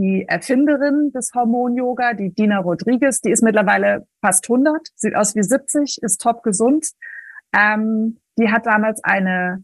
die Erfinderin des Hormon-Yoga, die Dina Rodriguez, die ist mittlerweile fast 100, sieht aus wie 70, ist top gesund. Ähm, die hat damals eine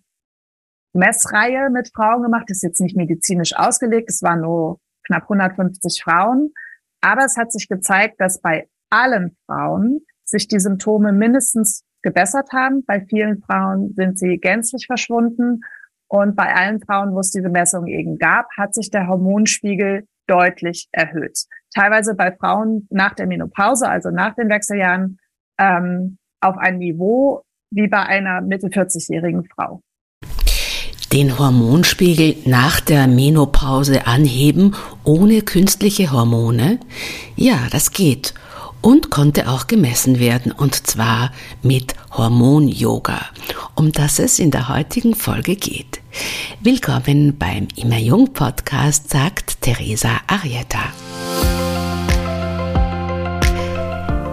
Messreihe mit Frauen gemacht. Ist jetzt nicht medizinisch ausgelegt. Es waren nur knapp 150 Frauen. Aber es hat sich gezeigt, dass bei allen Frauen sich die Symptome mindestens gebessert haben. Bei vielen Frauen sind sie gänzlich verschwunden. Und bei allen Frauen, wo es diese Messung eben gab, hat sich der Hormonspiegel deutlich erhöht. Teilweise bei Frauen nach der Menopause, also nach den Wechseljahren, ähm, auf ein Niveau wie bei einer Mitte 40-jährigen Frau. Den Hormonspiegel nach der Menopause anheben ohne künstliche Hormone? Ja, das geht und konnte auch gemessen werden, und zwar mit Hormon-Yoga, um das es in der heutigen Folge geht. Willkommen beim Immer Jung Podcast, sagt Teresa Arietta.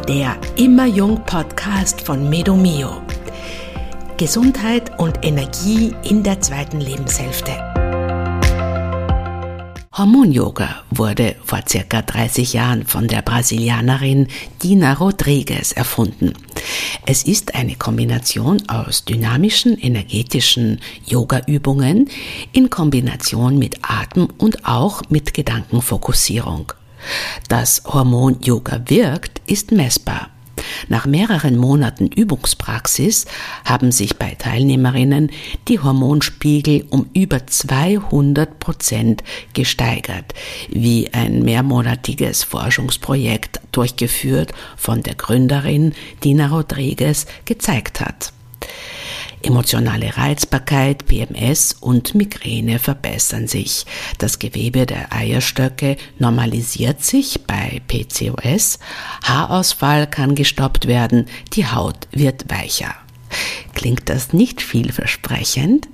Der Immer Jung Podcast von Medomio. Gesundheit und Energie in der zweiten Lebenshälfte. Hormon-Yoga wurde vor circa 30 Jahren von der Brasilianerin Dina Rodriguez erfunden. Es ist eine Kombination aus dynamischen, energetischen Yoga-Übungen in Kombination mit Atem und auch mit Gedankenfokussierung. Dass Hormon-Yoga wirkt, ist messbar. Nach mehreren Monaten Übungspraxis haben sich bei Teilnehmerinnen die Hormonspiegel um über 200 Prozent gesteigert, wie ein mehrmonatiges Forschungsprojekt durchgeführt von der Gründerin Dina Rodriguez gezeigt hat. Emotionale Reizbarkeit, PMS und Migräne verbessern sich. Das Gewebe der Eierstöcke normalisiert sich bei PCOS. Haarausfall kann gestoppt werden. Die Haut wird weicher. Klingt das nicht vielversprechend?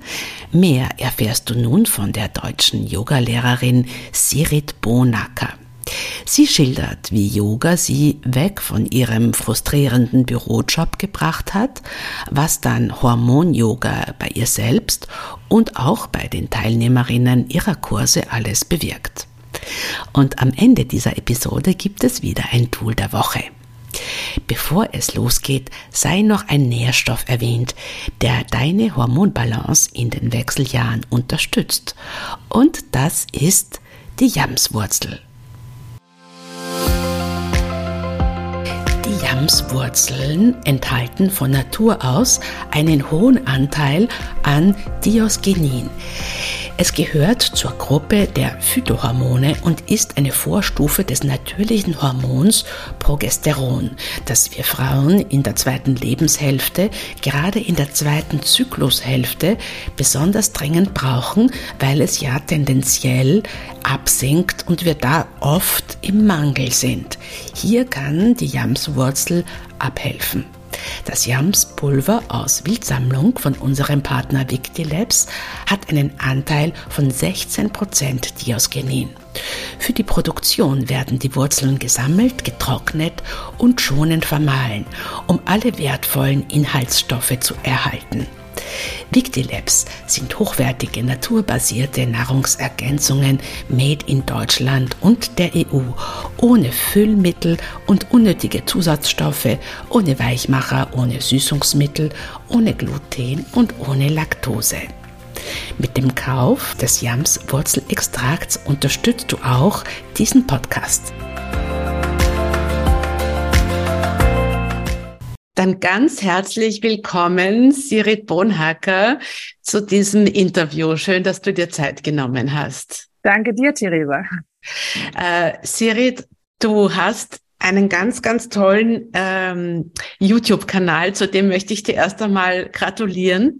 Mehr erfährst du nun von der deutschen Yogalehrerin Sirit Bonacker. Sie schildert, wie Yoga sie weg von ihrem frustrierenden Bürojob gebracht hat, was dann Hormon-Yoga bei ihr selbst und auch bei den Teilnehmerinnen ihrer Kurse alles bewirkt. Und am Ende dieser Episode gibt es wieder ein Tool der Woche. Bevor es losgeht, sei noch ein Nährstoff erwähnt, der deine Hormonbalance in den Wechseljahren unterstützt. Und das ist die Jamswurzel. Yamswurzeln enthalten von Natur aus einen hohen Anteil an Diosgenin. Es gehört zur Gruppe der Phytohormone und ist eine Vorstufe des natürlichen Hormons Progesteron, das wir Frauen in der zweiten Lebenshälfte, gerade in der zweiten Zyklushälfte, besonders dringend brauchen, weil es ja tendenziell absinkt und wir da oft im Mangel sind. Hier kann die Jamswurzel abhelfen. Das Jamspulver aus Wildsammlung von unserem Partner Victilabs hat einen Anteil von 16% Diosgenin. Für die Produktion werden die Wurzeln gesammelt, getrocknet und schonend vermahlen, um alle wertvollen Inhaltsstoffe zu erhalten. Victilabs sind hochwertige naturbasierte Nahrungsergänzungen made in Deutschland und der EU, ohne Füllmittel und unnötige Zusatzstoffe, ohne Weichmacher, ohne Süßungsmittel, ohne Gluten und ohne Laktose. Mit dem Kauf des Yams Wurzelextrakts unterstützt du auch diesen Podcast. Dann ganz herzlich willkommen, Sirit Bonhacker, zu diesem Interview. Schön, dass du dir Zeit genommen hast. Danke dir, Theresa. Äh, Sirit, du hast einen ganz, ganz tollen ähm, YouTube-Kanal, zu dem möchte ich dir erst einmal gratulieren.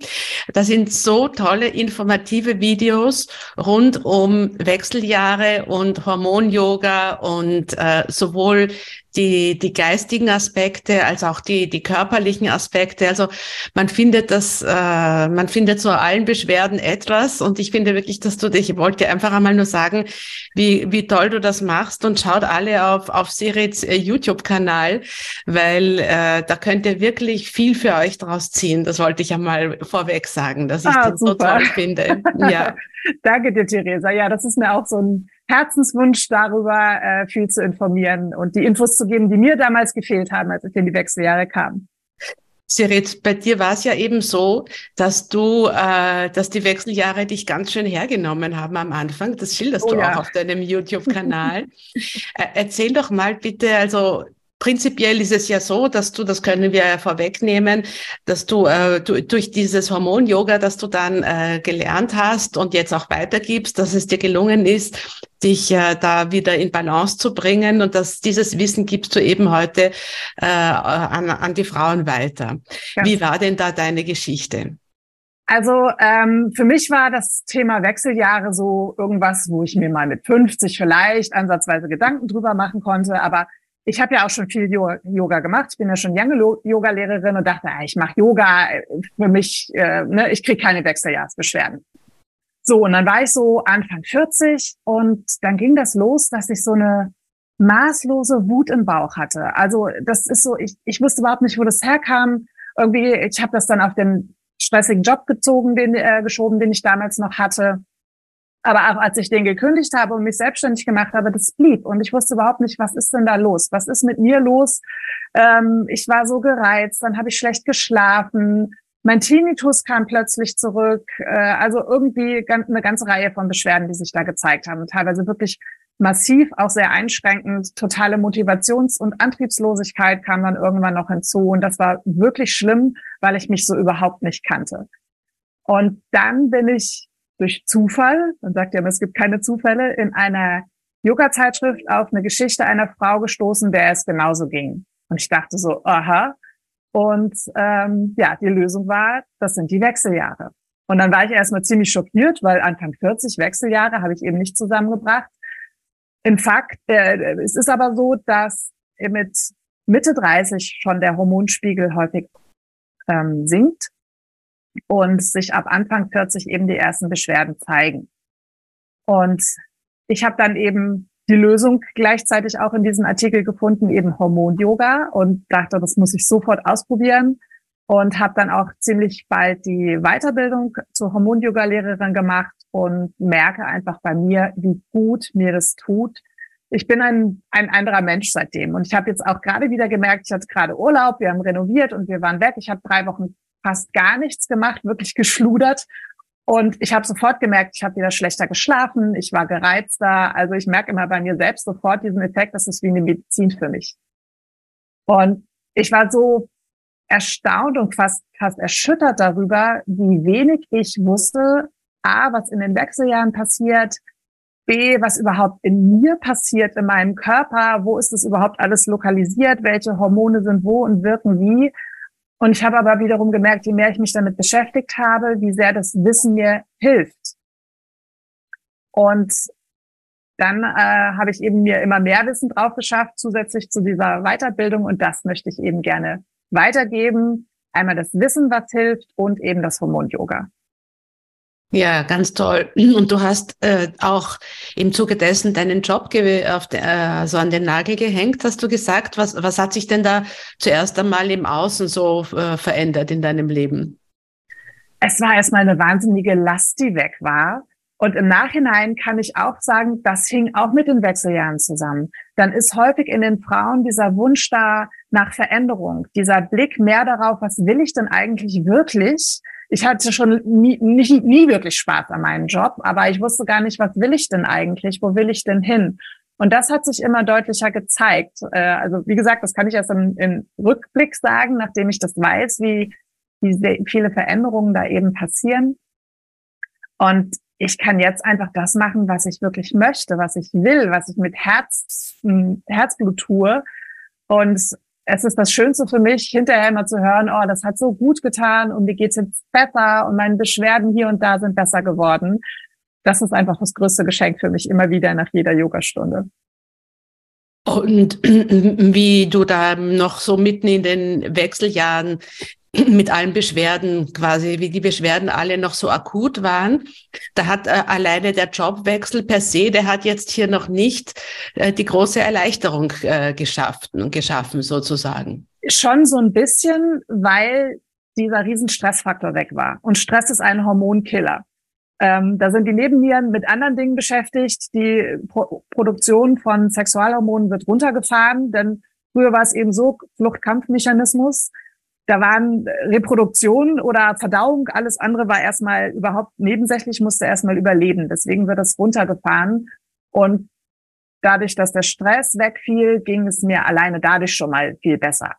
Da sind so tolle informative Videos rund um Wechseljahre und Hormon-Yoga und äh, sowohl die, die geistigen Aspekte als auch die, die körperlichen Aspekte. Also man findet das, äh, man findet zu allen Beschwerden etwas und ich finde wirklich, dass du dich, ich wollte einfach einmal nur sagen, wie, wie toll du das machst und schaut alle auf, auf Sirits äh, YouTube-Kanal, weil äh, da könnt ihr wirklich viel für euch draus ziehen. Das wollte ich einmal vorweg sagen, dass ich ah, super. so toll finde. Ja. Danke dir, Theresa. Ja, das ist mir auch so ein Herzenswunsch darüber, äh, viel zu informieren und die Infos zu geben, die mir damals gefehlt haben, als ich in die Wechseljahre kam. Sirit, bei dir war es ja eben so, dass du, äh, dass die Wechseljahre dich ganz schön hergenommen haben am Anfang. Das schilderst oh, du ja. auch auf deinem YouTube-Kanal. äh, erzähl doch mal bitte, also Prinzipiell ist es ja so, dass du, das können wir ja vorwegnehmen, dass du, äh, du durch dieses Hormon-Yoga, das du dann äh, gelernt hast und jetzt auch weitergibst, dass es dir gelungen ist, dich äh, da wieder in Balance zu bringen und dass dieses Wissen gibst du eben heute äh, an, an die Frauen weiter. Ja. Wie war denn da deine Geschichte? Also ähm, für mich war das Thema Wechseljahre so irgendwas, wo ich mir mal mit 50 vielleicht ansatzweise Gedanken drüber machen konnte, aber ich habe ja auch schon viel Yoga gemacht. Ich bin ja schon lange Yoga-Lehrerin und dachte, ich mache Yoga für mich, äh, ne, ich kriege keine Wechseljahrsbeschwerden. So, und dann war ich so Anfang 40 und dann ging das los, dass ich so eine maßlose Wut im Bauch hatte. Also das ist so, ich, ich wusste überhaupt nicht, wo das herkam. Irgendwie, ich habe das dann auf den stressigen Job gezogen, den äh, geschoben, den ich damals noch hatte. Aber auch als ich den gekündigt habe und mich selbstständig gemacht habe, das blieb. Und ich wusste überhaupt nicht, was ist denn da los? Was ist mit mir los? Ähm, ich war so gereizt, dann habe ich schlecht geschlafen. Mein Tinnitus kam plötzlich zurück. Äh, also irgendwie eine ganze Reihe von Beschwerden, die sich da gezeigt haben. Teilweise wirklich massiv, auch sehr einschränkend. Totale Motivations- und Antriebslosigkeit kam dann irgendwann noch hinzu. Und das war wirklich schlimm, weil ich mich so überhaupt nicht kannte. Und dann bin ich durch Zufall, man sagt ja es gibt keine Zufälle, in einer Yoga-Zeitschrift auf eine Geschichte einer Frau gestoßen, der es genauso ging. Und ich dachte so, aha. Und ähm, ja, die Lösung war, das sind die Wechseljahre. Und dann war ich erstmal ziemlich schockiert, weil Anfang 40 Wechseljahre habe ich eben nicht zusammengebracht. In Fakt, äh, es ist aber so, dass mit Mitte 30 schon der Hormonspiegel häufig ähm, sinkt und sich ab Anfang 40 eben die ersten Beschwerden zeigen. Und ich habe dann eben die Lösung gleichzeitig auch in diesem Artikel gefunden, eben Hormon-Yoga und dachte, das muss ich sofort ausprobieren und habe dann auch ziemlich bald die Weiterbildung zur Hormon-Yoga-Lehrerin gemacht und merke einfach bei mir, wie gut mir das tut. Ich bin ein, ein anderer Mensch seitdem und ich habe jetzt auch gerade wieder gemerkt, ich hatte gerade Urlaub, wir haben renoviert und wir waren weg. Ich habe drei Wochen fast gar nichts gemacht, wirklich geschludert. Und ich habe sofort gemerkt, ich habe wieder schlechter geschlafen, ich war gereizter. Also ich merke immer bei mir selbst sofort diesen Effekt, das ist wie eine Medizin für mich. Und ich war so erstaunt und fast, fast erschüttert darüber, wie wenig ich wusste, A, was in den Wechseljahren passiert, B, was überhaupt in mir passiert, in meinem Körper, wo ist es überhaupt alles lokalisiert, welche Hormone sind wo und wirken wie. Und ich habe aber wiederum gemerkt, je mehr ich mich damit beschäftigt habe, wie sehr das Wissen mir hilft. Und dann äh, habe ich eben mir immer mehr Wissen drauf geschafft, zusätzlich zu dieser Weiterbildung. Und das möchte ich eben gerne weitergeben. Einmal das Wissen, was hilft und eben das Hormon-Yoga. Ja, ganz toll. Und du hast äh, auch im Zuge dessen deinen Job auf de, äh, so an den Nagel gehängt, hast du gesagt. Was, was hat sich denn da zuerst einmal im Außen so äh, verändert in deinem Leben? Es war erstmal eine wahnsinnige Last, die weg war. Und im Nachhinein kann ich auch sagen, das hing auch mit den Wechseljahren zusammen. Dann ist häufig in den Frauen dieser Wunsch da nach Veränderung, dieser Blick mehr darauf, was will ich denn eigentlich wirklich? Ich hatte schon nie, nie, nie wirklich Spaß an meinem Job, aber ich wusste gar nicht, was will ich denn eigentlich, wo will ich denn hin? Und das hat sich immer deutlicher gezeigt. Äh, also wie gesagt, das kann ich erst im, im Rückblick sagen, nachdem ich das weiß, wie, wie viele Veränderungen da eben passieren. Und ich kann jetzt einfach das machen, was ich wirklich möchte, was ich will, was ich mit Herz, Herzblut tue. Und es ist das Schönste für mich, hinterher immer zu hören, oh, das hat so gut getan und mir geht's jetzt besser und meine Beschwerden hier und da sind besser geworden. Das ist einfach das größte Geschenk für mich immer wieder nach jeder Yogastunde. Und wie du da noch so mitten in den Wechseljahren mit allen Beschwerden quasi, wie die Beschwerden alle noch so akut waren. Da hat äh, alleine der Jobwechsel per se, der hat jetzt hier noch nicht äh, die große Erleichterung äh, geschafft, geschaffen sozusagen. Schon so ein bisschen, weil dieser Riesenstressfaktor weg war. Und Stress ist ein Hormonkiller. Ähm, da sind die Nebennieren mit anderen Dingen beschäftigt. Die Pro Produktion von Sexualhormonen wird runtergefahren, denn früher war es eben so, Fluchtkampfmechanismus. Da waren Reproduktion oder Verdauung, alles andere war erstmal überhaupt nebensächlich, musste erstmal überleben. Deswegen wird das runtergefahren. Und dadurch, dass der Stress wegfiel, ging es mir alleine dadurch schon mal viel besser.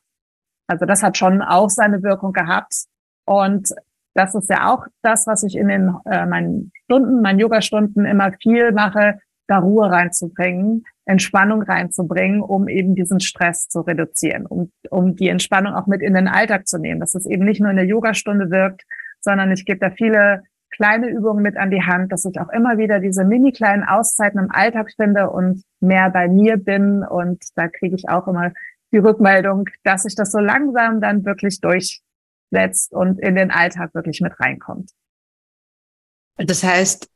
Also das hat schon auch seine Wirkung gehabt. Und das ist ja auch das, was ich in den äh, meinen Stunden, meinen Yoga-Stunden immer viel mache, da Ruhe reinzubringen, Entspannung reinzubringen, um eben diesen Stress zu reduzieren, um, um die Entspannung auch mit in den Alltag zu nehmen, dass es eben nicht nur in der Yogastunde wirkt, sondern ich gebe da viele kleine Übungen mit an die Hand, dass ich auch immer wieder diese mini kleinen Auszeiten im Alltag finde und mehr bei mir bin. Und da kriege ich auch immer die Rückmeldung, dass sich das so langsam dann wirklich durchsetzt und in den Alltag wirklich mit reinkommt. Das heißt,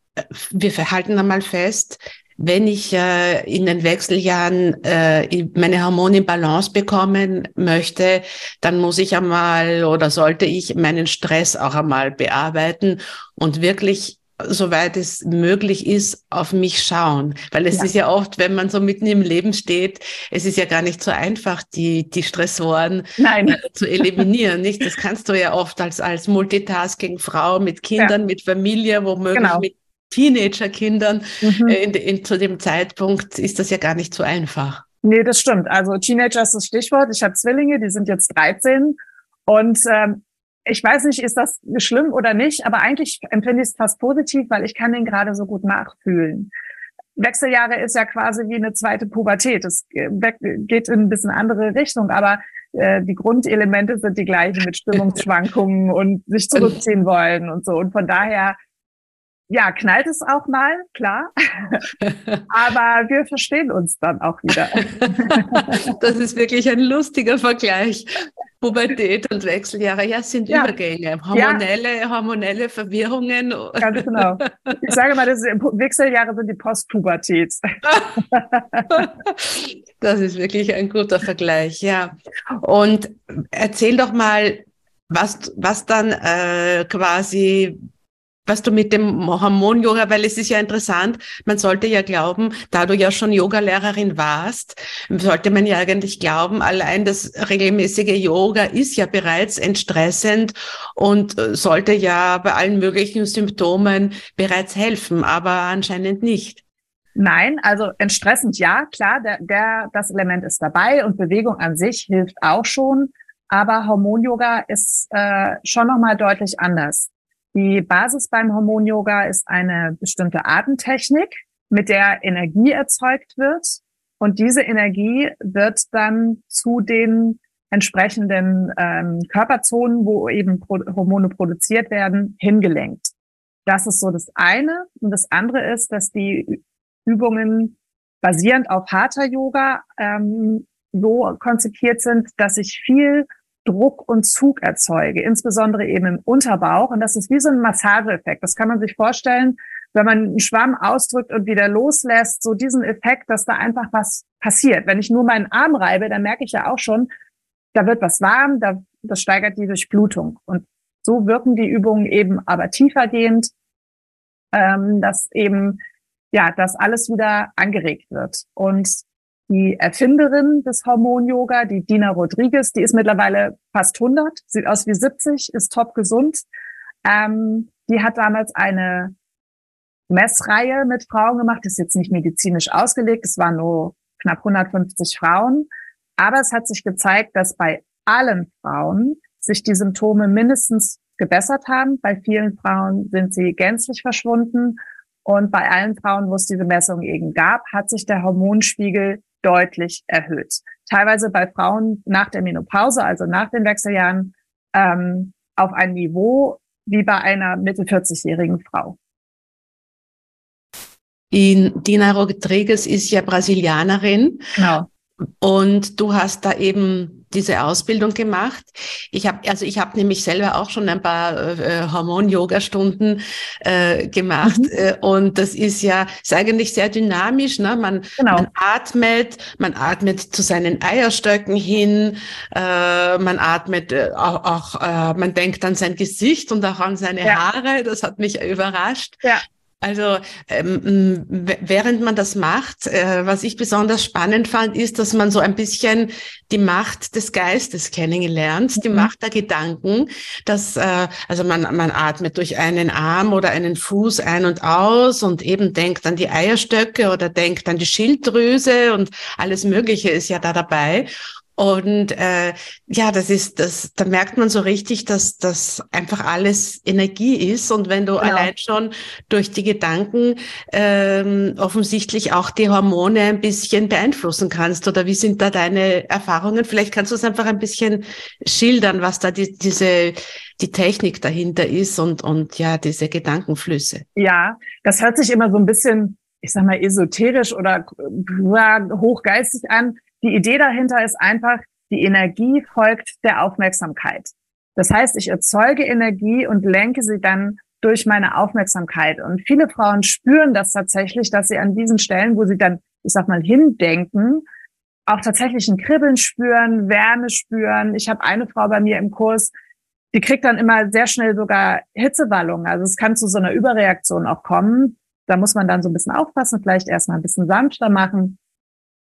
wir halten einmal fest, wenn ich äh, in den Wechseljahren äh, meine Hormone in Balance bekommen möchte, dann muss ich einmal oder sollte ich meinen Stress auch einmal bearbeiten und wirklich soweit es möglich ist, auf mich schauen. Weil es ja. ist ja oft, wenn man so mitten im Leben steht, es ist ja gar nicht so einfach, die, die Stressoren Nein. Zu eliminieren. nicht? Das kannst du ja oft als, als Multitasking-Frau mit Kindern, ja. mit Familie, womöglich genau. mit Teenagerkindern mhm. äh, in, in, zu dem Zeitpunkt ist das ja gar nicht so einfach. Nee, das stimmt. Also Teenager ist das Stichwort. Ich habe Zwillinge, die sind jetzt 13 und ähm, ich weiß nicht, ist das schlimm oder nicht, aber eigentlich empfinde ich es fast positiv, weil ich kann den gerade so gut nachfühlen. Wechseljahre ist ja quasi wie eine zweite Pubertät. Es geht in ein bisschen andere Richtung, aber äh, die Grundelemente sind die gleichen mit Stimmungsschwankungen und sich zurückziehen wollen und so. Und von daher ja, knallt es auch mal, klar. Aber wir verstehen uns dann auch wieder. das ist wirklich ein lustiger Vergleich. Pubertät und Wechseljahre, ja, sind ja. Übergänge, hormonelle, ja. hormonelle Verwirrungen. Ganz genau. Ich sage mal, das Wechseljahre sind die Postpubertät. das ist wirklich ein guter Vergleich, ja. Und erzähl doch mal, was, was dann äh, quasi was du mit dem Hormon-Yoga, weil es ist ja interessant, man sollte ja glauben, da du ja schon Yogalehrerin warst, sollte man ja eigentlich glauben, allein das regelmäßige Yoga ist ja bereits entstressend und äh, sollte ja bei allen möglichen Symptomen bereits helfen, aber anscheinend nicht. Nein, also entstressend ja, klar, der, der, das Element ist dabei und Bewegung an sich hilft auch schon, aber Hormon-Yoga ist äh, schon nochmal deutlich anders. Die Basis beim Hormon-Yoga ist eine bestimmte Atemtechnik, mit der Energie erzeugt wird. Und diese Energie wird dann zu den entsprechenden ähm, Körperzonen, wo eben Pro Hormone produziert werden, hingelenkt. Das ist so das eine. Und das andere ist, dass die Übungen basierend auf Hatha Yoga ähm, so konzipiert sind, dass ich viel Druck und Zug erzeuge, insbesondere eben im Unterbauch. Und das ist wie so ein Massageeffekt. Das kann man sich vorstellen, wenn man einen Schwamm ausdrückt und wieder loslässt, so diesen Effekt, dass da einfach was passiert. Wenn ich nur meinen Arm reibe, dann merke ich ja auch schon, da wird was warm, da, das steigert die Durchblutung. Und so wirken die Übungen eben aber tiefergehend, ähm, dass eben, ja, dass alles wieder angeregt wird. Und die Erfinderin des Hormon-Yoga, die Dina Rodriguez, die ist mittlerweile fast 100, sieht aus wie 70, ist top gesund. Ähm, die hat damals eine Messreihe mit Frauen gemacht, ist jetzt nicht medizinisch ausgelegt, es waren nur knapp 150 Frauen. Aber es hat sich gezeigt, dass bei allen Frauen sich die Symptome mindestens gebessert haben. Bei vielen Frauen sind sie gänzlich verschwunden. Und bei allen Frauen, wo es diese Messung eben gab, hat sich der Hormonspiegel deutlich erhöht. Teilweise bei Frauen nach der Menopause, also nach den Wechseljahren, ähm, auf ein Niveau wie bei einer Mitte 40-jährigen Frau. In Dina Rodriguez ist ja Brasilianerin. Genau. Und du hast da eben diese Ausbildung gemacht. Ich habe also ich habe nämlich selber auch schon ein paar äh, Hormon-Yoga-Stunden äh, gemacht mhm. äh, und das ist ja ist eigentlich sehr dynamisch. Ne? Man, genau. man atmet, man atmet zu seinen Eierstöcken hin, äh, man atmet äh, auch, auch äh, man denkt an sein Gesicht und auch an seine ja. Haare. Das hat mich überrascht. Ja. Also ähm, während man das macht, äh, was ich besonders spannend fand, ist, dass man so ein bisschen die Macht des Geistes kennengelernt, mhm. die Macht der Gedanken. Dass äh, also man man atmet durch einen Arm oder einen Fuß ein und aus und eben denkt an die Eierstöcke oder denkt an die Schilddrüse und alles Mögliche ist ja da dabei. Und äh, ja, das ist das, da merkt man so richtig, dass das einfach alles Energie ist. Und wenn du genau. allein schon durch die Gedanken ähm, offensichtlich auch die Hormone ein bisschen beeinflussen kannst, oder wie sind da deine Erfahrungen? Vielleicht kannst du es einfach ein bisschen schildern, was da die, diese die Technik dahinter ist und und ja diese Gedankenflüsse. Ja, das hört sich immer so ein bisschen, ich sag mal esoterisch oder hochgeistig an. Die Idee dahinter ist einfach, die Energie folgt der Aufmerksamkeit. Das heißt, ich erzeuge Energie und lenke sie dann durch meine Aufmerksamkeit. Und viele Frauen spüren das tatsächlich, dass sie an diesen Stellen, wo sie dann, ich sag mal, hindenken, auch tatsächlich ein Kribbeln spüren, Wärme spüren. Ich habe eine Frau bei mir im Kurs, die kriegt dann immer sehr schnell sogar Hitzewallungen. Also es kann zu so einer Überreaktion auch kommen. Da muss man dann so ein bisschen aufpassen, vielleicht erstmal ein bisschen sanfter machen.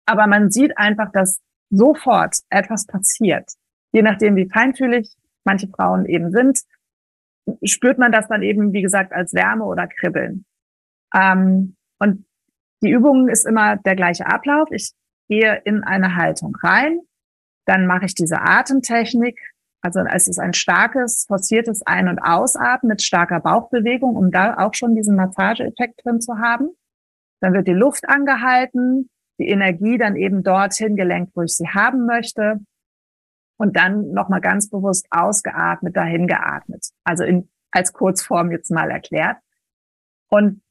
Aber man sieht einfach, dass sofort etwas passiert. Je nachdem, wie feinfühlig manche Frauen eben sind, spürt man das dann eben, wie gesagt, als Wärme oder Kribbeln. Ähm, und die Übung ist immer der gleiche Ablauf. Ich gehe in eine Haltung rein, dann mache ich diese Atemtechnik. Also es ist ein starkes, forciertes Ein- und Ausatmen mit starker Bauchbewegung, um da auch schon diesen Massageeffekt drin zu haben. Dann wird die Luft angehalten, die Energie dann eben dorthin gelenkt, wo ich sie haben möchte. Und dann nochmal ganz bewusst ausgeatmet, dahin geatmet. Also in, als Kurzform jetzt mal erklärt. Und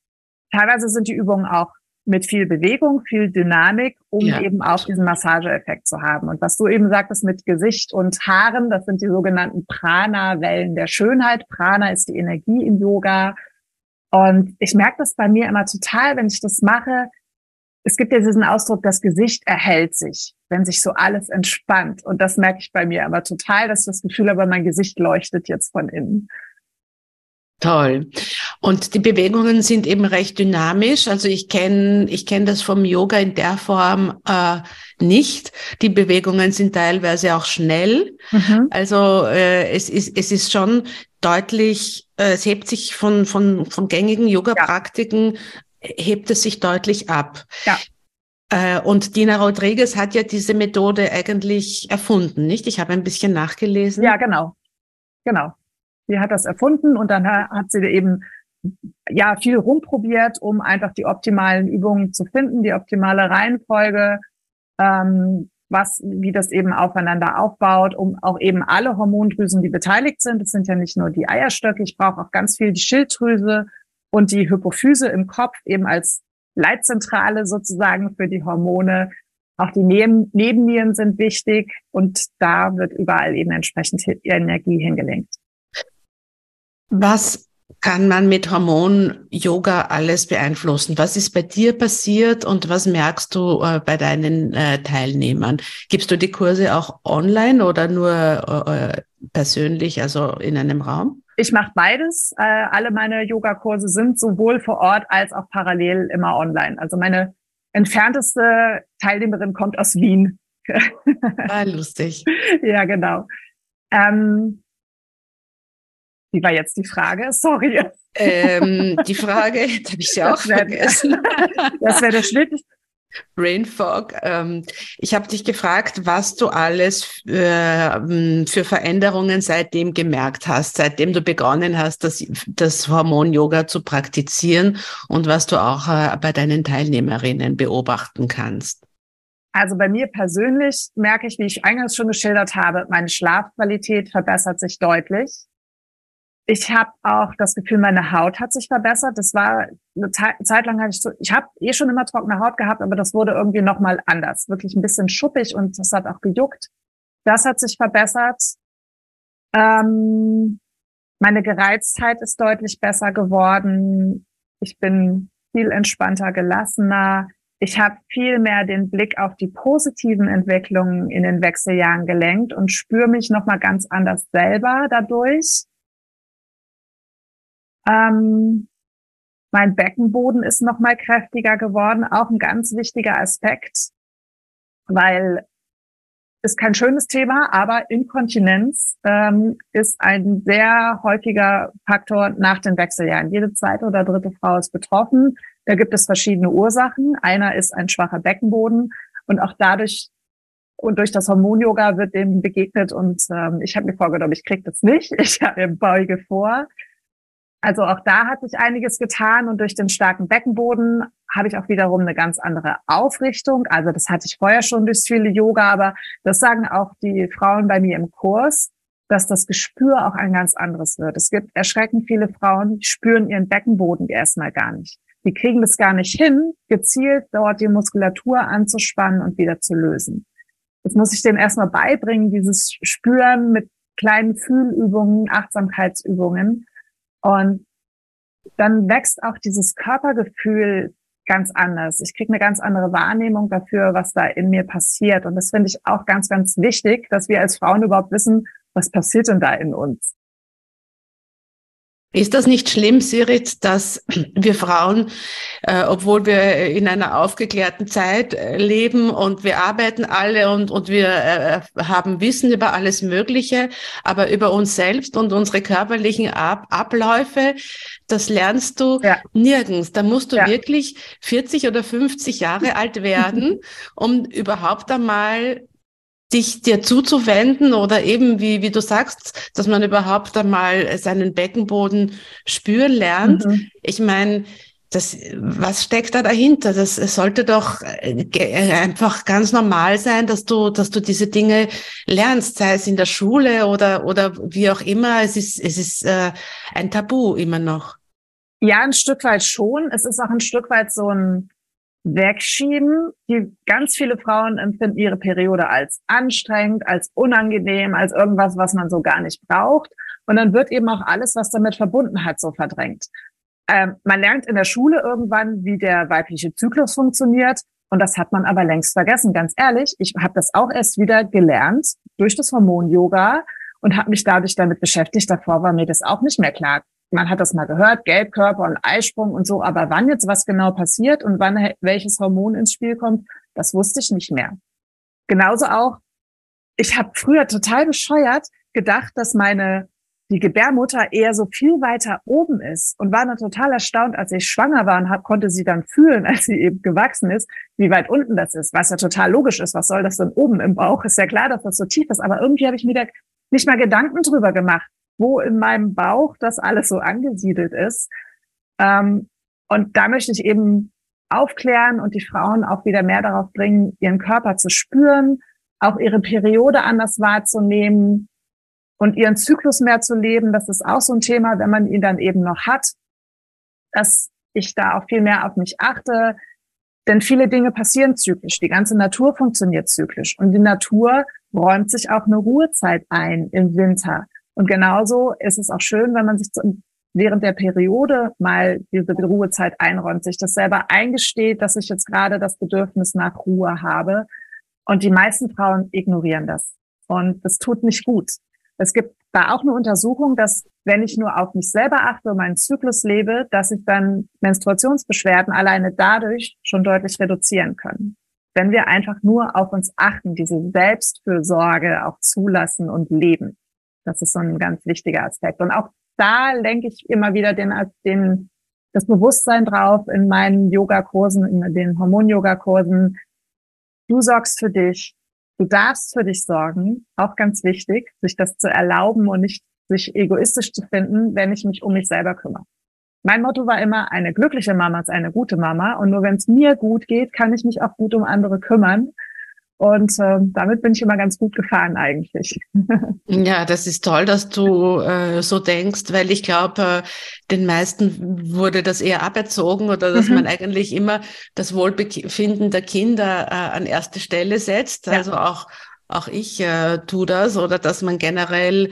teilweise sind die Übungen auch mit viel Bewegung, viel Dynamik, um ja. eben auch diesen Massageeffekt zu haben. Und was du eben sagtest mit Gesicht und Haaren, das sind die sogenannten Prana-Wellen der Schönheit. Prana ist die Energie im Yoga. Und ich merke das bei mir immer total, wenn ich das mache, es gibt ja diesen Ausdruck, das Gesicht erhält sich, wenn sich so alles entspannt. Und das merke ich bei mir aber total, dass ich das Gefühl habe, mein Gesicht leuchtet jetzt von innen. Toll. Und die Bewegungen sind eben recht dynamisch. Also ich kenne ich kenne das vom Yoga in der Form äh, nicht. Die Bewegungen sind teilweise auch schnell. Mhm. Also äh, es ist es ist schon deutlich. Äh, es hebt sich von von von gängigen Yoga-Praktiken hebt es sich deutlich ab. Ja. Äh, und Dina Rodriguez hat ja diese Methode eigentlich erfunden, nicht? Ich habe ein bisschen nachgelesen. Ja, genau. Genau. Sie hat das erfunden und dann hat sie eben ja viel rumprobiert, um einfach die optimalen Übungen zu finden, die optimale Reihenfolge, ähm, was, wie das eben aufeinander aufbaut, um auch eben alle Hormondrüsen, die beteiligt sind. Es sind ja nicht nur die Eierstöcke, ich brauche auch ganz viel die Schilddrüse, und die Hypophyse im Kopf eben als Leitzentrale sozusagen für die Hormone. Auch die Neben Nebennieren sind wichtig und da wird überall eben entsprechend Energie hingelenkt. Was kann man mit Hormon-Yoga alles beeinflussen? Was ist bei dir passiert und was merkst du äh, bei deinen äh, Teilnehmern? Gibst du die Kurse auch online oder nur äh, persönlich, also in einem Raum? Ich mache beides. Äh, alle meine Yogakurse sind sowohl vor Ort als auch parallel immer online. Also meine entfernteste Teilnehmerin kommt aus Wien. Ah, lustig. ja, genau. Ähm, wie war jetzt die Frage? Sorry. Ähm, die Frage, habe ich sie auch das wär, vergessen. das wäre der Schnitt. Brain Fog. Ähm, ich habe dich gefragt, was du alles äh, für Veränderungen seitdem gemerkt hast, seitdem du begonnen hast, das, das Hormon-Yoga zu praktizieren und was du auch äh, bei deinen Teilnehmerinnen beobachten kannst. Also bei mir persönlich merke ich, wie ich eingangs schon geschildert habe, meine Schlafqualität verbessert sich deutlich. Ich habe auch das Gefühl, meine Haut hat sich verbessert. Das war eine Zeit lang hatte ich so, ich habe eh schon immer trockene Haut gehabt, aber das wurde irgendwie noch mal anders, wirklich ein bisschen schuppig und das hat auch gejuckt. Das hat sich verbessert. Ähm, meine Gereiztheit ist deutlich besser geworden. Ich bin viel entspannter, gelassener. Ich habe viel mehr den Blick auf die positiven Entwicklungen in den Wechseljahren gelenkt und spüre mich nochmal ganz anders selber dadurch. Ähm, mein Beckenboden ist nochmal kräftiger geworden, auch ein ganz wichtiger Aspekt, weil ist kein schönes Thema, aber Inkontinenz ähm, ist ein sehr häufiger Faktor nach den Wechseljahren. Jede zweite oder dritte Frau ist betroffen. Da gibt es verschiedene Ursachen. Einer ist ein schwacher Beckenboden und auch dadurch und durch das Hormon-Yoga wird dem begegnet und ähm, ich habe mir vorgenommen, ich krieg das nicht. Ich Beuge vor. Also auch da hat sich einiges getan und durch den starken Beckenboden habe ich auch wiederum eine ganz andere Aufrichtung. Also das hatte ich vorher schon durch viele Yoga, aber das sagen auch die Frauen bei mir im Kurs, dass das Gespür auch ein ganz anderes wird. Es gibt erschreckend viele Frauen, die spüren ihren Beckenboden erstmal gar nicht. Die kriegen das gar nicht hin, gezielt dort die Muskulatur anzuspannen und wieder zu lösen. Jetzt muss ich denen erstmal beibringen, dieses Spüren mit kleinen Fühlübungen, Achtsamkeitsübungen. Und dann wächst auch dieses Körpergefühl ganz anders. Ich kriege eine ganz andere Wahrnehmung dafür, was da in mir passiert. Und das finde ich auch ganz, ganz wichtig, dass wir als Frauen überhaupt wissen, was passiert denn da in uns. Ist das nicht schlimm, Sirit, dass wir Frauen, äh, obwohl wir in einer aufgeklärten Zeit äh, leben und wir arbeiten alle und, und wir äh, haben Wissen über alles Mögliche, aber über uns selbst und unsere körperlichen Ab Abläufe, das lernst du ja. nirgends. Da musst du ja. wirklich 40 oder 50 Jahre alt werden, um überhaupt einmal dich dir zuzuwenden oder eben, wie, wie du sagst, dass man überhaupt einmal seinen Beckenboden spüren lernt. Mhm. Ich meine, das, was steckt da dahinter? Das sollte doch äh, einfach ganz normal sein, dass du, dass du diese Dinge lernst, sei es in der Schule oder, oder wie auch immer. Es ist, es ist äh, ein Tabu immer noch. Ja, ein Stück weit schon. Es ist auch ein Stück weit so ein, wegschieben. Die ganz viele Frauen empfinden ihre Periode als anstrengend, als unangenehm, als irgendwas, was man so gar nicht braucht. Und dann wird eben auch alles, was damit verbunden hat, so verdrängt. Ähm, man lernt in der Schule irgendwann, wie der weibliche Zyklus funktioniert. Und das hat man aber längst vergessen. Ganz ehrlich, ich habe das auch erst wieder gelernt durch das Hormon-Yoga und habe mich dadurch damit beschäftigt. Davor war mir das auch nicht mehr klar man hat das mal gehört, Gelbkörper und Eisprung und so, aber wann jetzt was genau passiert und wann welches Hormon ins Spiel kommt, das wusste ich nicht mehr. Genauso auch, ich habe früher total bescheuert gedacht, dass meine die Gebärmutter eher so viel weiter oben ist und war dann total erstaunt, als ich schwanger war und hab, konnte sie dann fühlen, als sie eben gewachsen ist, wie weit unten das ist, was ja total logisch ist. Was soll das denn oben im Bauch? Ist ja klar, dass das so tief ist, aber irgendwie habe ich mir da nicht mal Gedanken drüber gemacht wo in meinem Bauch das alles so angesiedelt ist. Ähm, und da möchte ich eben aufklären und die Frauen auch wieder mehr darauf bringen, ihren Körper zu spüren, auch ihre Periode anders wahrzunehmen und ihren Zyklus mehr zu leben. Das ist auch so ein Thema, wenn man ihn dann eben noch hat, dass ich da auch viel mehr auf mich achte. Denn viele Dinge passieren zyklisch. Die ganze Natur funktioniert zyklisch. Und die Natur räumt sich auch eine Ruhezeit ein im Winter. Und genauso ist es auch schön, wenn man sich während der Periode mal diese Ruhezeit einräumt, sich das selber eingesteht, dass ich jetzt gerade das Bedürfnis nach Ruhe habe. Und die meisten Frauen ignorieren das. Und das tut nicht gut. Es gibt da auch eine Untersuchung, dass wenn ich nur auf mich selber achte und meinen Zyklus lebe, dass ich dann Menstruationsbeschwerden alleine dadurch schon deutlich reduzieren können. Wenn wir einfach nur auf uns achten, diese Selbstfürsorge auch zulassen und leben. Das ist so ein ganz wichtiger Aspekt. Und auch da lenke ich immer wieder den, den, das Bewusstsein drauf in meinen Yogakursen, in den Hormon-Yoga-Kursen. Du sorgst für dich. Du darfst für dich sorgen. Auch ganz wichtig, sich das zu erlauben und nicht sich egoistisch zu finden, wenn ich mich um mich selber kümmere. Mein Motto war immer, eine glückliche Mama ist eine gute Mama. Und nur wenn es mir gut geht, kann ich mich auch gut um andere kümmern. Und äh, damit bin ich immer ganz gut gefahren eigentlich. ja, das ist toll, dass du äh, so denkst, weil ich glaube, äh, den meisten wurde das eher aberzogen oder dass mhm. man eigentlich immer das Wohlbefinden der Kinder äh, an erste Stelle setzt. Ja. Also auch Auch ich äh, tue das oder dass man generell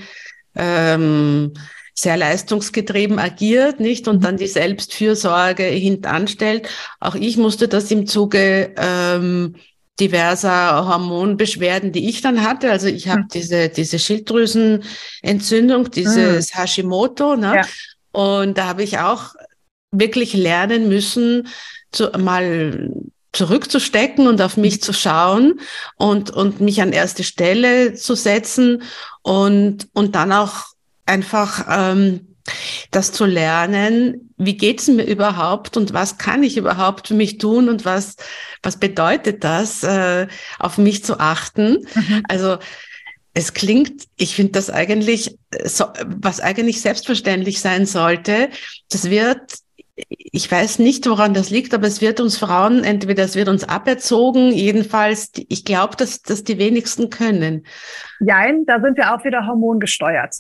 ähm, sehr leistungsgetrieben agiert, nicht? Und mhm. dann die Selbstfürsorge hintanstellt. Auch ich musste das im Zuge ähm, diverser Hormonbeschwerden, die ich dann hatte. Also ich habe mhm. diese, diese Schilddrüsenentzündung, dieses mhm. Hashimoto. Ne? Ja. Und da habe ich auch wirklich lernen müssen, zu, mal zurückzustecken und auf mich zu schauen und, und mich an erste Stelle zu setzen und, und dann auch einfach ähm, das zu lernen, wie geht's mir überhaupt und was kann ich überhaupt für mich tun und was, was bedeutet das, äh, auf mich zu achten. Mhm. Also es klingt, ich finde das eigentlich, so, was eigentlich selbstverständlich sein sollte, das wird ich weiß nicht, woran das liegt, aber es wird uns Frauen, entweder es wird uns aberzogen, jedenfalls, ich glaube, dass das die wenigsten können. Nein, da sind wir auch wieder hormongesteuert.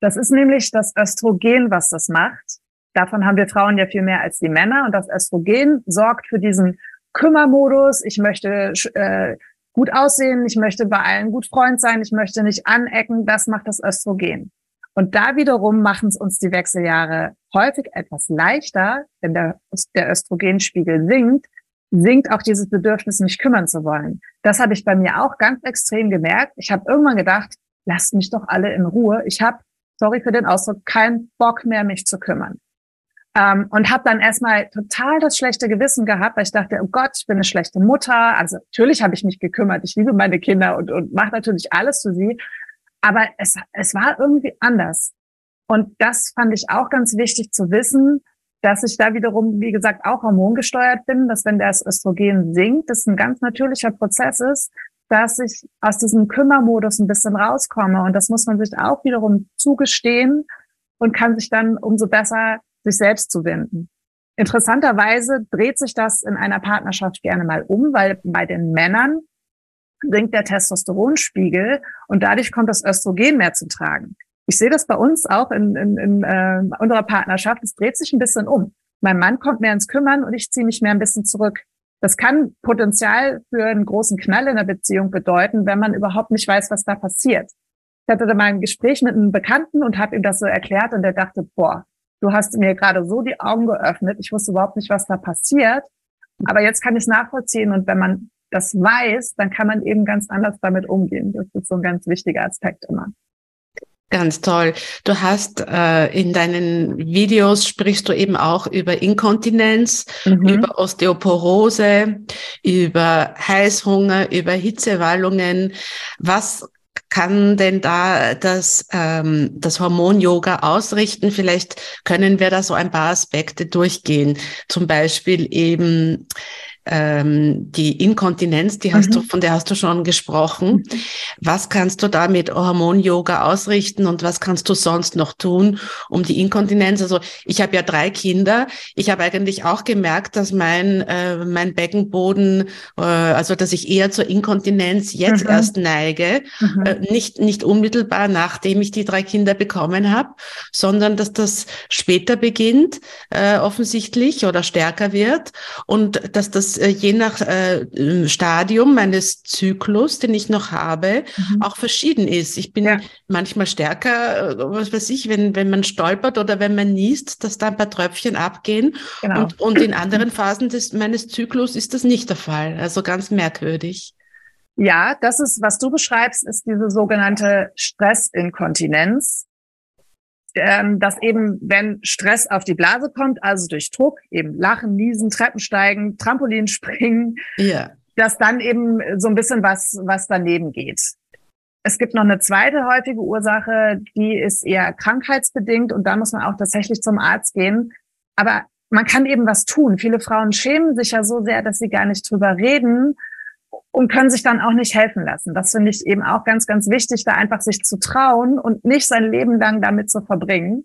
Das ist nämlich das Östrogen, was das macht. Davon haben wir Frauen ja viel mehr als die Männer. Und das Östrogen sorgt für diesen Kümmermodus. Ich möchte äh, gut aussehen, ich möchte bei allen gut Freund sein, ich möchte nicht anecken. Das macht das Östrogen. Und da wiederum machen es uns die Wechseljahre häufig etwas leichter, wenn der, der Östrogenspiegel sinkt, sinkt auch dieses Bedürfnis, mich kümmern zu wollen. Das habe ich bei mir auch ganz extrem gemerkt. Ich habe irgendwann gedacht, lasst mich doch alle in Ruhe. Ich habe, sorry für den Ausdruck, keinen Bock mehr, mich zu kümmern. Ähm, und habe dann erstmal total das schlechte Gewissen gehabt, weil ich dachte, oh Gott, ich bin eine schlechte Mutter. Also natürlich habe ich mich gekümmert. Ich liebe meine Kinder und, und mache natürlich alles für sie. Aber es, es war irgendwie anders. Und das fand ich auch ganz wichtig zu wissen, dass ich da wiederum, wie gesagt, auch hormongesteuert bin, dass wenn das Östrogen sinkt, das ein ganz natürlicher Prozess ist, dass ich aus diesem Kümmermodus ein bisschen rauskomme. Und das muss man sich auch wiederum zugestehen und kann sich dann umso besser sich selbst zuwenden. Interessanterweise dreht sich das in einer Partnerschaft gerne mal um, weil bei den Männern sinkt der Testosteronspiegel und dadurch kommt das Östrogen mehr zu tragen. Ich sehe das bei uns auch in, in, in äh, unserer Partnerschaft. Es dreht sich ein bisschen um. Mein Mann kommt mehr ins Kümmern und ich ziehe mich mehr ein bisschen zurück. Das kann Potenzial für einen großen Knall in der Beziehung bedeuten, wenn man überhaupt nicht weiß, was da passiert. Ich hatte da mal ein Gespräch mit einem Bekannten und habe ihm das so erklärt und der dachte, boah, du hast mir gerade so die Augen geöffnet. Ich wusste überhaupt nicht, was da passiert. Aber jetzt kann ich es nachvollziehen. Und wenn man das weiß, dann kann man eben ganz anders damit umgehen. Das ist so ein ganz wichtiger Aspekt immer. Ganz toll. Du hast äh, in deinen Videos sprichst du eben auch über Inkontinenz, mhm. über Osteoporose, über Heißhunger, über Hitzewallungen. Was kann denn da das, ähm, das Hormon-Yoga ausrichten? Vielleicht können wir da so ein paar Aspekte durchgehen. Zum Beispiel eben ähm, die Inkontinenz, die hast mhm. du, von der hast du schon gesprochen. Mhm. Was kannst du da mit Hormon-Yoga ausrichten und was kannst du sonst noch tun, um die Inkontinenz? Also ich habe ja drei Kinder. Ich habe eigentlich auch gemerkt, dass mein äh, mein Beckenboden, äh, also dass ich eher zur Inkontinenz jetzt mhm. erst neige, mhm. äh, nicht nicht unmittelbar nachdem ich die drei Kinder bekommen habe, sondern dass das später beginnt, äh, offensichtlich oder stärker wird und dass das äh, je nach äh, Stadium meines Zyklus, den ich noch habe, mhm. auch verschieden ist. Ich bin ja. manchmal stärker, äh, was weiß ich, wenn, wenn man stolpert oder wenn man niest, dass da ein paar Tröpfchen abgehen. Genau. Und, und in anderen Phasen des, meines Zyklus ist das nicht der Fall. Also ganz merkwürdig. Ja, das ist, was du beschreibst, ist diese sogenannte Stressinkontinenz ähm, dass eben, wenn Stress auf die Blase kommt, also durch Druck, eben Lachen, Niesen, Treppensteigen, Trampolin springen, ja. dass dann eben so ein bisschen was, was daneben geht. Es gibt noch eine zweite häufige Ursache, die ist eher krankheitsbedingt und da muss man auch tatsächlich zum Arzt gehen. Aber man kann eben was tun. Viele Frauen schämen sich ja so sehr, dass sie gar nicht drüber reden und können sich dann auch nicht helfen lassen. Das finde ich eben auch ganz, ganz wichtig, da einfach sich zu trauen und nicht sein Leben lang damit zu verbringen.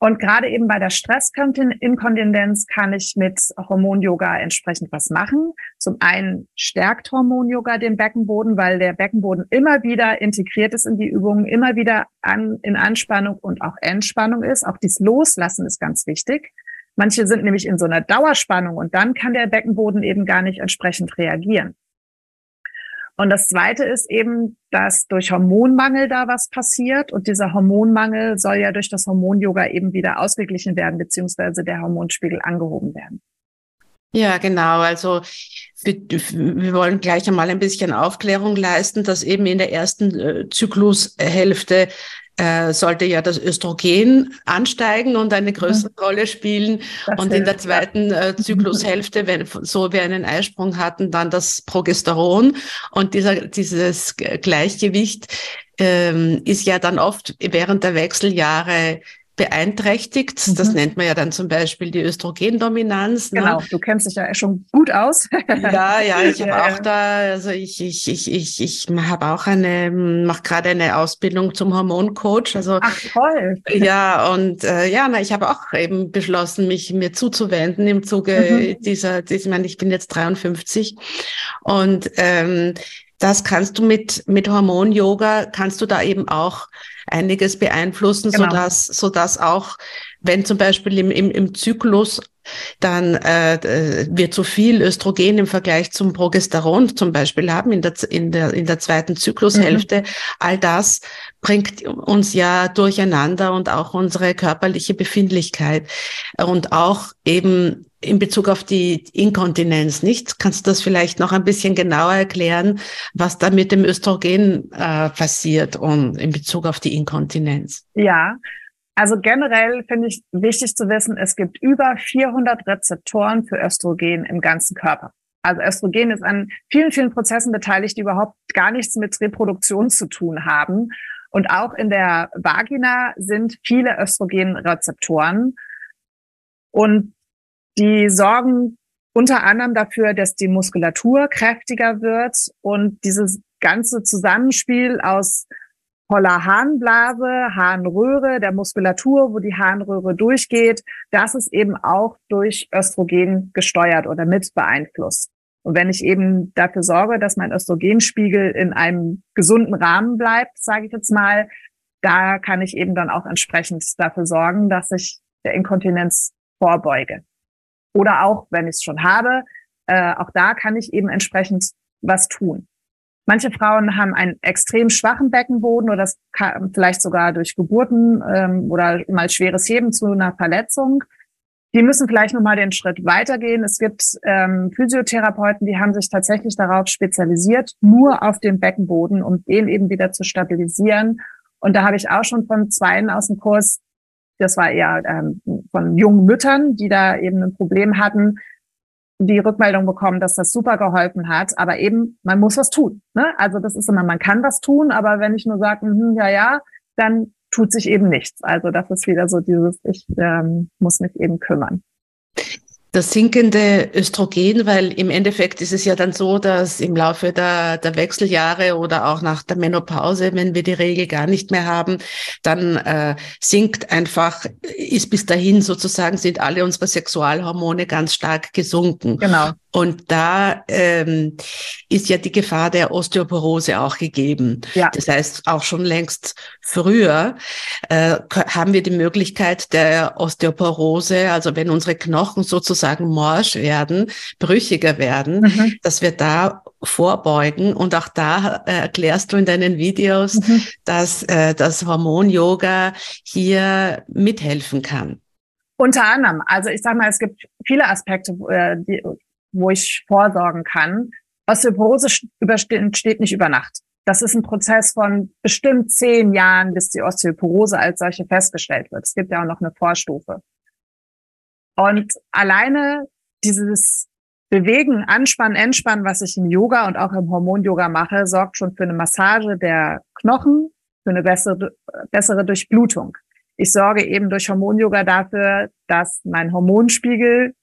Und gerade eben bei der Stressinkontinenz kann ich mit Hormon-Yoga entsprechend was machen. Zum einen stärkt Hormon-Yoga den Beckenboden, weil der Beckenboden immer wieder integriert ist in die Übungen, immer wieder an, in Anspannung und auch Entspannung ist. Auch dies Loslassen ist ganz wichtig. Manche sind nämlich in so einer Dauerspannung und dann kann der Beckenboden eben gar nicht entsprechend reagieren. Und das Zweite ist eben, dass durch Hormonmangel da was passiert. Und dieser Hormonmangel soll ja durch das Hormon-Yoga eben wieder ausgeglichen werden, beziehungsweise der Hormonspiegel angehoben werden. Ja, genau. Also wir, wollen gleich einmal ein bisschen Aufklärung leisten, dass eben in der ersten äh, Zyklushälfte äh, sollte ja das Östrogen ansteigen und eine größere mhm. Rolle spielen. Das und in der zweiten äh, Zyklushälfte, wenn so wir einen Eisprung hatten, dann das Progesteron. Und dieser, dieses Gleichgewicht ähm, ist ja dann oft während der Wechseljahre beeinträchtigt. Mhm. Das nennt man ja dann zum Beispiel die Östrogendominanz. Ne? Genau, du kennst dich ja schon gut aus. ja, ja, ich habe auch da, also ich, ich, ich, ich, ich habe auch eine, mache gerade eine Ausbildung zum Hormoncoach. Also Ach toll. Ja, und äh, ja, na, ich habe auch eben beschlossen, mich mir zuzuwenden im Zuge mhm. dieser, dieser, ich meine, ich bin jetzt 53 und ähm, das kannst du mit, mit Hormon-Yoga, kannst du da eben auch einiges beeinflussen, genau. sodass, sodass auch, wenn zum Beispiel im, im, im Zyklus dann äh, wir zu viel Östrogen im Vergleich zum Progesteron zum Beispiel haben in der, in der, in der zweiten Zyklushälfte. Mhm. All das bringt uns ja durcheinander und auch unsere körperliche Befindlichkeit und auch eben in Bezug auf die Inkontinenz, nicht? Kannst du das vielleicht noch ein bisschen genauer erklären, was da mit dem Östrogen äh, passiert und in Bezug auf die Inkontinenz? Ja, also generell finde ich wichtig zu wissen, es gibt über 400 Rezeptoren für Östrogen im ganzen Körper. Also Östrogen ist an vielen, vielen Prozessen beteiligt, die überhaupt gar nichts mit Reproduktion zu tun haben. Und auch in der Vagina sind viele Östrogenrezeptoren. Und die sorgen unter anderem dafür, dass die Muskulatur kräftiger wird und dieses ganze Zusammenspiel aus voller Harnblase, Harnröhre, der Muskulatur, wo die Harnröhre durchgeht, das ist eben auch durch Östrogen gesteuert oder mit beeinflusst. Und wenn ich eben dafür sorge, dass mein Östrogenspiegel in einem gesunden Rahmen bleibt, sage ich jetzt mal, da kann ich eben dann auch entsprechend dafür sorgen, dass ich der Inkontinenz vorbeuge. Oder auch, wenn ich es schon habe, äh, auch da kann ich eben entsprechend was tun. Manche Frauen haben einen extrem schwachen Beckenboden oder das kann vielleicht sogar durch Geburten ähm, oder mal schweres Heben zu einer Verletzung. Die müssen vielleicht nochmal den Schritt weitergehen. Es gibt ähm, Physiotherapeuten, die haben sich tatsächlich darauf spezialisiert, nur auf den Beckenboden, um den eben wieder zu stabilisieren. Und da habe ich auch schon von zweien aus dem Kurs das war eher ähm, von jungen Müttern, die da eben ein Problem hatten, die Rückmeldung bekommen, dass das super geholfen hat. Aber eben, man muss was tun. Ne? Also das ist immer, man kann was tun, aber wenn ich nur sage, hm, ja, ja, dann tut sich eben nichts. Also das ist wieder so dieses, ich ähm, muss mich eben kümmern das sinkende Östrogen, weil im Endeffekt ist es ja dann so, dass im Laufe der, der Wechseljahre oder auch nach der Menopause, wenn wir die Regel gar nicht mehr haben, dann äh, sinkt einfach, ist bis dahin sozusagen, sind alle unsere Sexualhormone ganz stark gesunken. Genau. Und da ähm, ist ja die Gefahr der Osteoporose auch gegeben. Ja. Das heißt, auch schon längst früher äh, haben wir die Möglichkeit der Osteoporose, also wenn unsere Knochen sozusagen morsch werden, brüchiger werden, mhm. dass wir da vorbeugen. Und auch da äh, erklärst du in deinen Videos, mhm. dass äh, das Hormon-Yoga hier mithelfen kann. Unter anderem. Also ich sage mal, es gibt viele Aspekte, äh, die, wo ich vorsorgen kann. Osteoporose entsteht nicht über Nacht. Das ist ein Prozess von bestimmt zehn Jahren, bis die Osteoporose als solche festgestellt wird. Es gibt ja auch noch eine Vorstufe. Und alleine dieses Bewegen, Anspannen, Entspannen, was ich im Yoga und auch im Hormon-Yoga mache, sorgt schon für eine Massage der Knochen, für eine bessere, bessere Durchblutung. Ich sorge eben durch Hormon-Yoga dafür, dass mein Hormonspiegel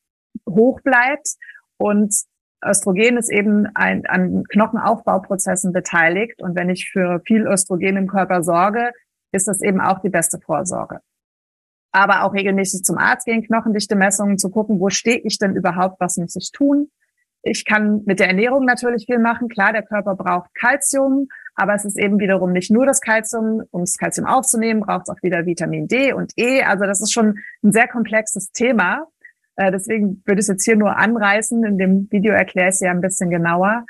hoch bleibt und Östrogen ist eben ein, an Knochenaufbauprozessen beteiligt. Und wenn ich für viel Östrogen im Körper sorge, ist das eben auch die beste Vorsorge. Aber auch regelmäßig zum Arzt gehen, knochendichte Messungen zu gucken, wo stehe ich denn überhaupt, was muss ich tun. Ich kann mit der Ernährung natürlich viel machen. Klar, der Körper braucht Kalzium, aber es ist eben wiederum nicht nur das Kalzium. Um das Kalzium aufzunehmen, braucht es auch wieder Vitamin D und E. Also das ist schon ein sehr komplexes Thema. Äh, deswegen würde ich es jetzt hier nur anreißen. In dem Video erkläre ich es ja ein bisschen genauer.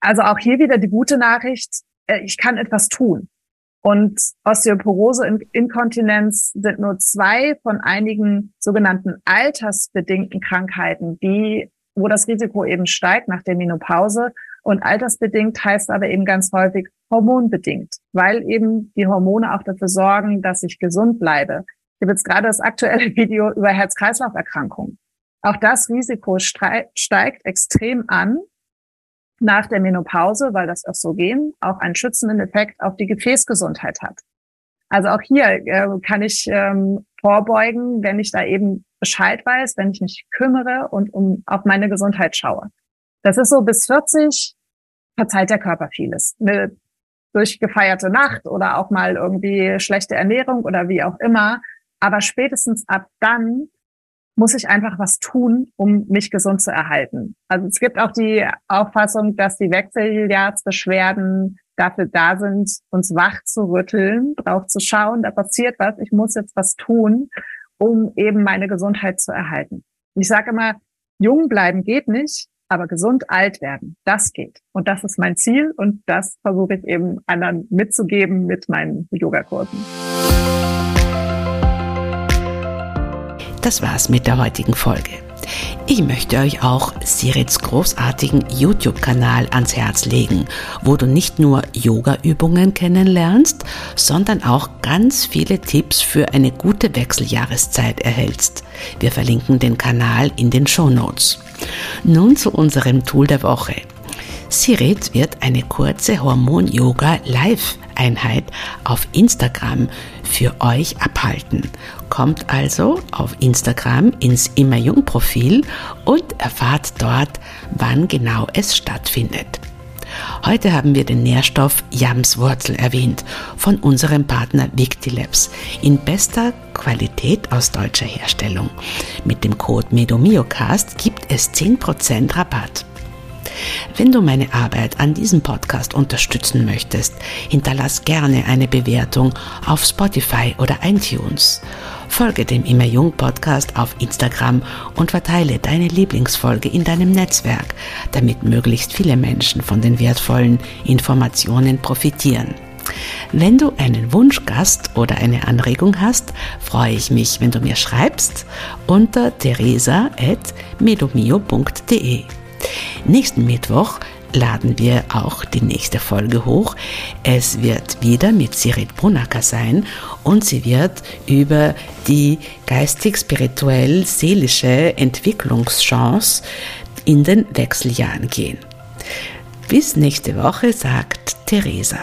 Also auch hier wieder die gute Nachricht, äh, ich kann etwas tun. Und Osteoporose und Inkontinenz sind nur zwei von einigen sogenannten altersbedingten Krankheiten, die, wo das Risiko eben steigt nach der Menopause. Und altersbedingt heißt aber eben ganz häufig hormonbedingt, weil eben die Hormone auch dafür sorgen, dass ich gesund bleibe. Ich habe jetzt gerade das aktuelle Video über Herz-Kreislauf-Erkrankungen. Auch das Risiko steigt extrem an nach der Menopause, weil das Östrogen auch einen schützenden Effekt auf die Gefäßgesundheit hat. Also auch hier äh, kann ich ähm, vorbeugen, wenn ich da eben Bescheid weiß, wenn ich mich kümmere und um auf meine Gesundheit schaue. Das ist so bis 40 verzeiht der Körper vieles. Eine durchgefeierte Nacht oder auch mal irgendwie schlechte Ernährung oder wie auch immer. Aber spätestens ab dann muss ich einfach was tun, um mich gesund zu erhalten. Also es gibt auch die Auffassung, dass die Wechseljahrsbeschwerden dafür da sind, uns wach zu rütteln, drauf zu schauen, da passiert was, ich muss jetzt was tun, um eben meine Gesundheit zu erhalten. Ich sage immer, jung bleiben geht nicht, aber gesund alt werden, das geht. Und das ist mein Ziel und das versuche ich eben anderen mitzugeben mit meinen Yogakursen. Das war's mit der heutigen Folge. Ich möchte euch auch Sirits großartigen YouTube-Kanal ans Herz legen, wo du nicht nur Yoga-Übungen kennenlernst, sondern auch ganz viele Tipps für eine gute Wechseljahreszeit erhältst. Wir verlinken den Kanal in den Show Notes. Nun zu unserem Tool der Woche. Sirit wird eine kurze Hormon-Yoga-Live-Einheit auf Instagram für euch abhalten. Kommt also auf Instagram ins Immerjung-Profil und erfahrt dort, wann genau es stattfindet. Heute haben wir den Nährstoff Jamswurzel erwähnt von unserem Partner Victilabs in bester Qualität aus deutscher Herstellung. Mit dem Code MEDOMIOCAST gibt es 10% Rabatt. Wenn du meine Arbeit an diesem Podcast unterstützen möchtest, hinterlass gerne eine Bewertung auf Spotify oder iTunes. Folge dem Immer Jung Podcast auf Instagram und verteile deine Lieblingsfolge in deinem Netzwerk, damit möglichst viele Menschen von den wertvollen Informationen profitieren. Wenn du einen Wunschgast oder eine Anregung hast, freue ich mich, wenn du mir schreibst unter teresa.medomio.de. Nächsten Mittwoch laden wir auch die nächste Folge hoch. Es wird wieder mit Sirit Brunacker sein und sie wird über die geistig-spirituell-seelische Entwicklungschance in den Wechseljahren gehen. Bis nächste Woche, sagt Theresa.